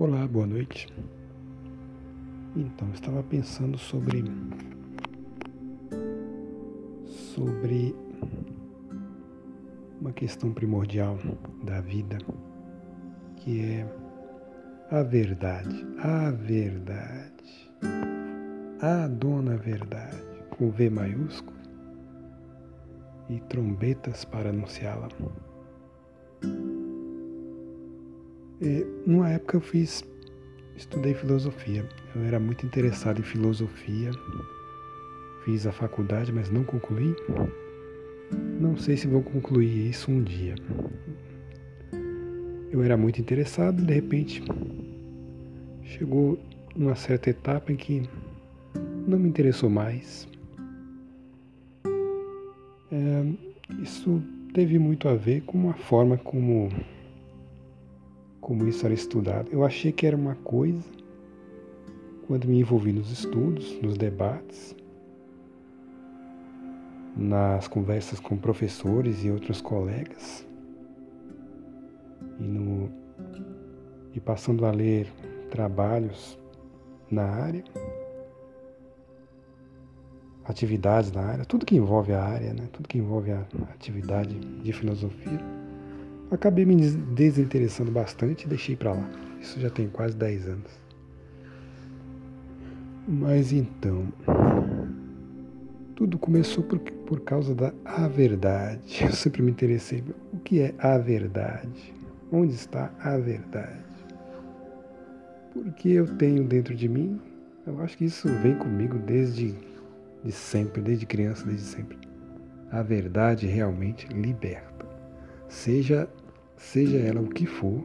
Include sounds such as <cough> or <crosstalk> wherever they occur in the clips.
Olá, boa noite. Então, estava pensando sobre sobre uma questão primordial da vida, que é a verdade, a verdade, a dona verdade, com V maiúsculo e trombetas para anunciá-la. É, numa época eu fiz, estudei filosofia. Eu era muito interessado em filosofia. Fiz a faculdade, mas não concluí. Não sei se vou concluir isso um dia. Eu era muito interessado, de repente chegou uma certa etapa em que não me interessou mais. É, isso teve muito a ver com a forma como como isso era estudado. Eu achei que era uma coisa quando me envolvi nos estudos, nos debates, nas conversas com professores e outros colegas, e, no, e passando a ler trabalhos na área, atividades na área, tudo que envolve a área, né? tudo que envolve a atividade de filosofia acabei me desinteressando bastante e deixei para lá. Isso já tem quase 10 anos. Mas então, tudo começou por, por causa da a verdade. Eu sempre me interessei. O que é a verdade? Onde está a verdade? Porque eu tenho dentro de mim, eu acho que isso vem comigo desde de sempre, desde criança, desde sempre. A verdade realmente liberta seja, seja ela o que for,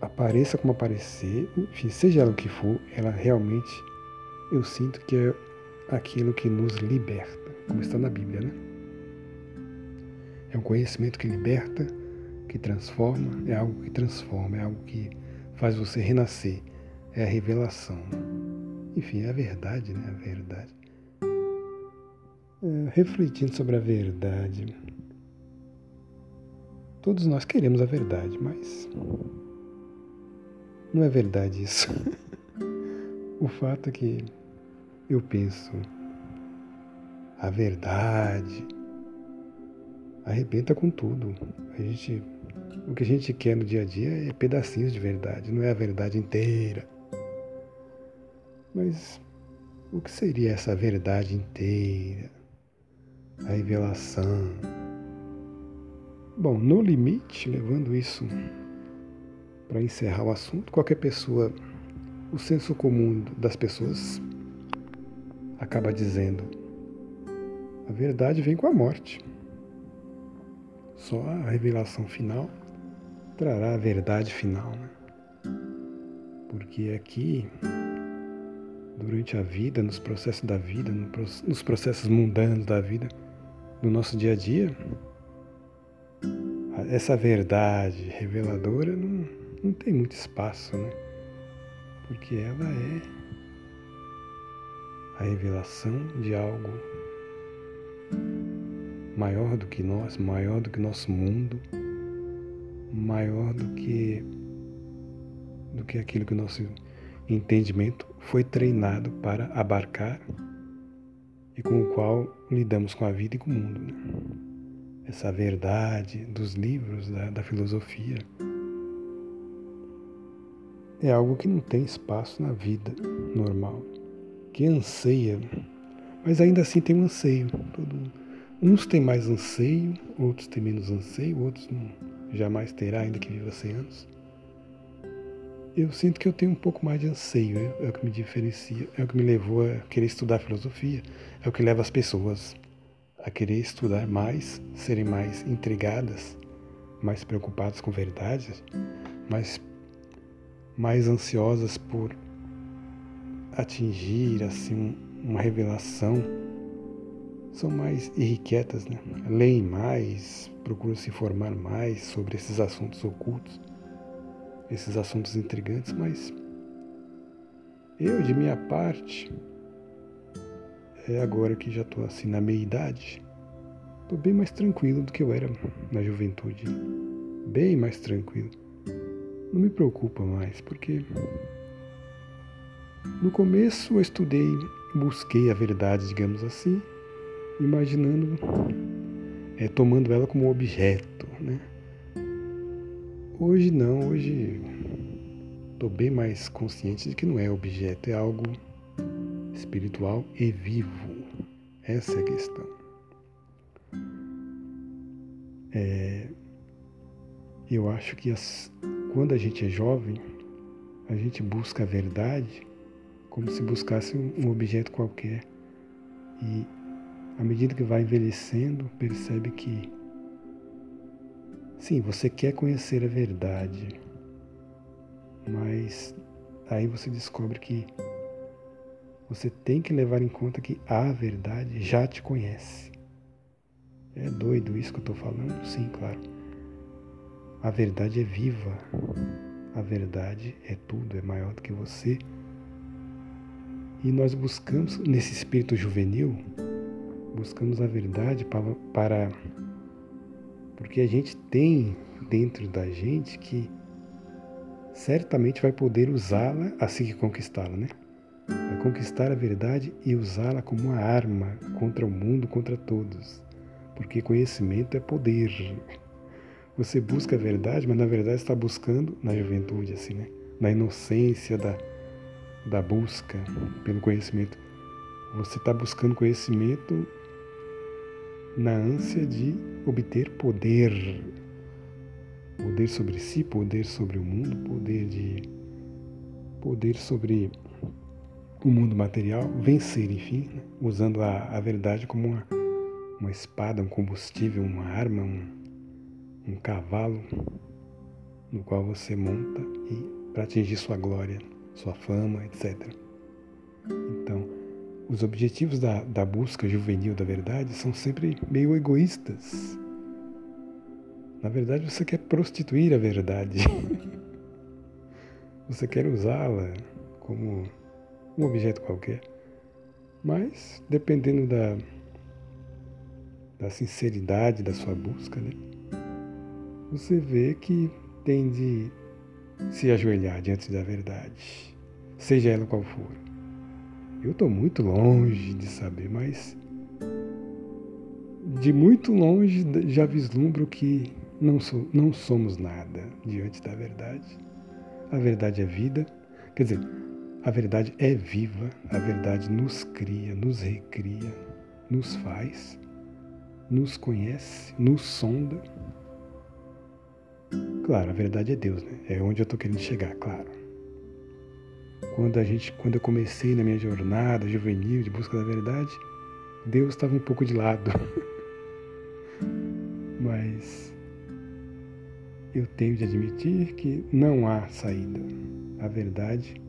apareça como aparecer, enfim, seja ela o que for, ela realmente, eu sinto que é aquilo que nos liberta, como está na Bíblia, né? É um conhecimento que liberta, que transforma, é algo que transforma, é algo que faz você renascer, é a revelação. Enfim, é a verdade, né? A verdade. É, refletindo sobre a verdade. Todos nós queremos a verdade, mas não é verdade isso. <laughs> o fato é que eu penso, a verdade arrebenta com tudo. A gente, o que a gente quer no dia a dia é pedacinhos de verdade, não é a verdade inteira. Mas o que seria essa verdade inteira? A revelação. Bom, no limite, levando isso para encerrar o assunto, qualquer pessoa, o senso comum das pessoas acaba dizendo: a verdade vem com a morte. Só a revelação final trará a verdade final. Né? Porque aqui durante a vida, nos processos da vida, nos processos mundanos da vida, no nosso dia a dia, essa verdade reveladora não, não tem muito espaço, né? Porque ela é a revelação de algo maior do que nós, maior do que nosso mundo, maior do que do que aquilo que o nosso entendimento foi treinado para abarcar e com o qual lidamos com a vida e com o mundo. Né? Essa verdade dos livros, da, da filosofia, é algo que não tem espaço na vida normal, que anseia, mas ainda assim tem um anseio. Todo, uns têm mais anseio, outros têm menos anseio, outros não, jamais terá, ainda que viva 100 anos eu sinto que eu tenho um pouco mais de anseio, é, é o que me diferencia, é o que me levou a querer estudar filosofia, é o que leva as pessoas a querer estudar mais, serem mais intrigadas, mais preocupadas com verdades, mais, mais ansiosas por atingir assim uma revelação, são mais irrequietas, né? leem mais, procuram se informar mais sobre esses assuntos ocultos esses assuntos intrigantes, mas eu, de minha parte, é agora que já estou assim na meia idade, estou bem mais tranquilo do que eu era na juventude. Bem mais tranquilo. não me preocupa mais, porque no começo eu estudei, busquei a verdade, digamos assim, imaginando, é, tomando ela como objeto, né? Hoje não, hoje estou bem mais consciente de que não é objeto, é algo espiritual e vivo. Essa é a questão. É, eu acho que as, quando a gente é jovem, a gente busca a verdade como se buscasse um objeto qualquer. E à medida que vai envelhecendo, percebe que sim, você quer conhecer a verdade, mas aí você descobre que você tem que levar em conta que a verdade já te conhece. É doido isso que eu estou falando? Sim, claro. A verdade é viva. A verdade é tudo, é maior do que você. E nós buscamos, nesse espírito juvenil, buscamos a verdade para, para. Porque a gente tem dentro da gente que certamente vai poder usá-la assim que conquistá-la, né? Vai conquistar a verdade e usá-la como uma arma contra o mundo, contra todos. Porque conhecimento é poder. Você busca a verdade, mas na verdade está buscando na juventude, assim, né? Na inocência da, da busca pelo conhecimento. Você está buscando conhecimento na ânsia de obter poder. Poder sobre si, poder sobre o mundo, poder de poder sobre o mundo material, vencer, enfim, né? usando a, a verdade como uma, uma espada, um combustível, uma arma, um, um cavalo no qual você monta e para atingir sua glória, sua fama, etc. Então, os objetivos da, da busca juvenil da verdade são sempre meio egoístas. Na verdade, você quer prostituir a verdade. <laughs> você quer usá-la como um objeto qualquer. Mas, dependendo da, da sinceridade da sua busca, né? você vê que tem de se ajoelhar diante da verdade, seja ela qual for. Eu estou muito longe de saber, mas de muito longe já vislumbro que não, não somos nada diante da verdade. A verdade é vida, quer dizer, a verdade é viva, a verdade nos cria, nos recria, nos faz, nos conhece, nos sonda Claro, a verdade é Deus, né? É onde eu estou querendo chegar, claro. Quando a gente, quando eu comecei na minha jornada juvenil de busca da verdade, Deus estava um pouco de lado. <laughs> Mas eu tenho de admitir que não há saída. A verdade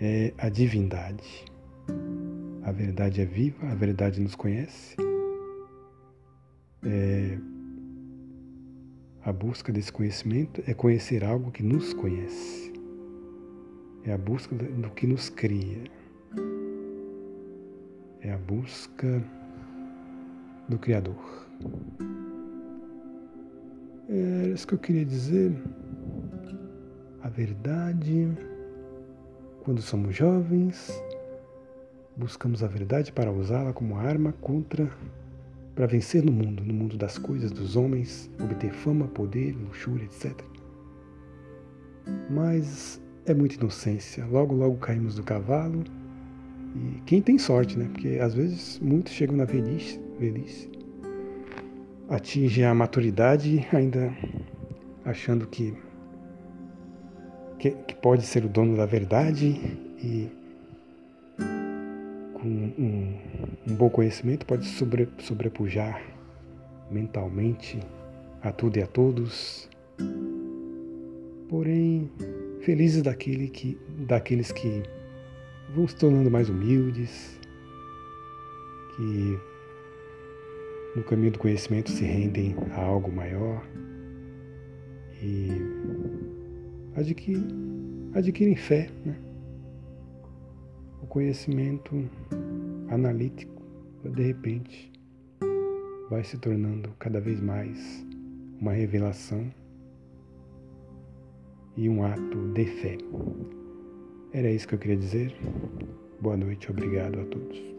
é a divindade. A verdade é viva, a verdade nos conhece. É, a busca desse conhecimento é conhecer algo que nos conhece. É a busca do que nos cria. É a busca do Criador. É isso que eu queria dizer. A verdade, quando somos jovens, buscamos a verdade para usá-la como arma contra para vencer no mundo, no mundo das coisas, dos homens, obter fama, poder, luxúria, etc. Mas é muita inocência. Logo, logo caímos do cavalo. E quem tem sorte, né? Porque às vezes muitos chegam na velhice, velhice atingem a maturidade ainda achando que, que, que pode ser o dono da verdade e com um, um bom conhecimento pode sobre, sobrepujar mentalmente a tudo e a todos. Porém, felizes daquele que, daqueles que vão se tornando mais humildes, que no caminho do conhecimento se rendem a algo maior e adquirem, adquirem fé, né? o conhecimento analítico, de repente, vai se tornando cada vez mais uma revelação e um ato de fé. Era isso que eu queria dizer. Boa noite, obrigado a todos.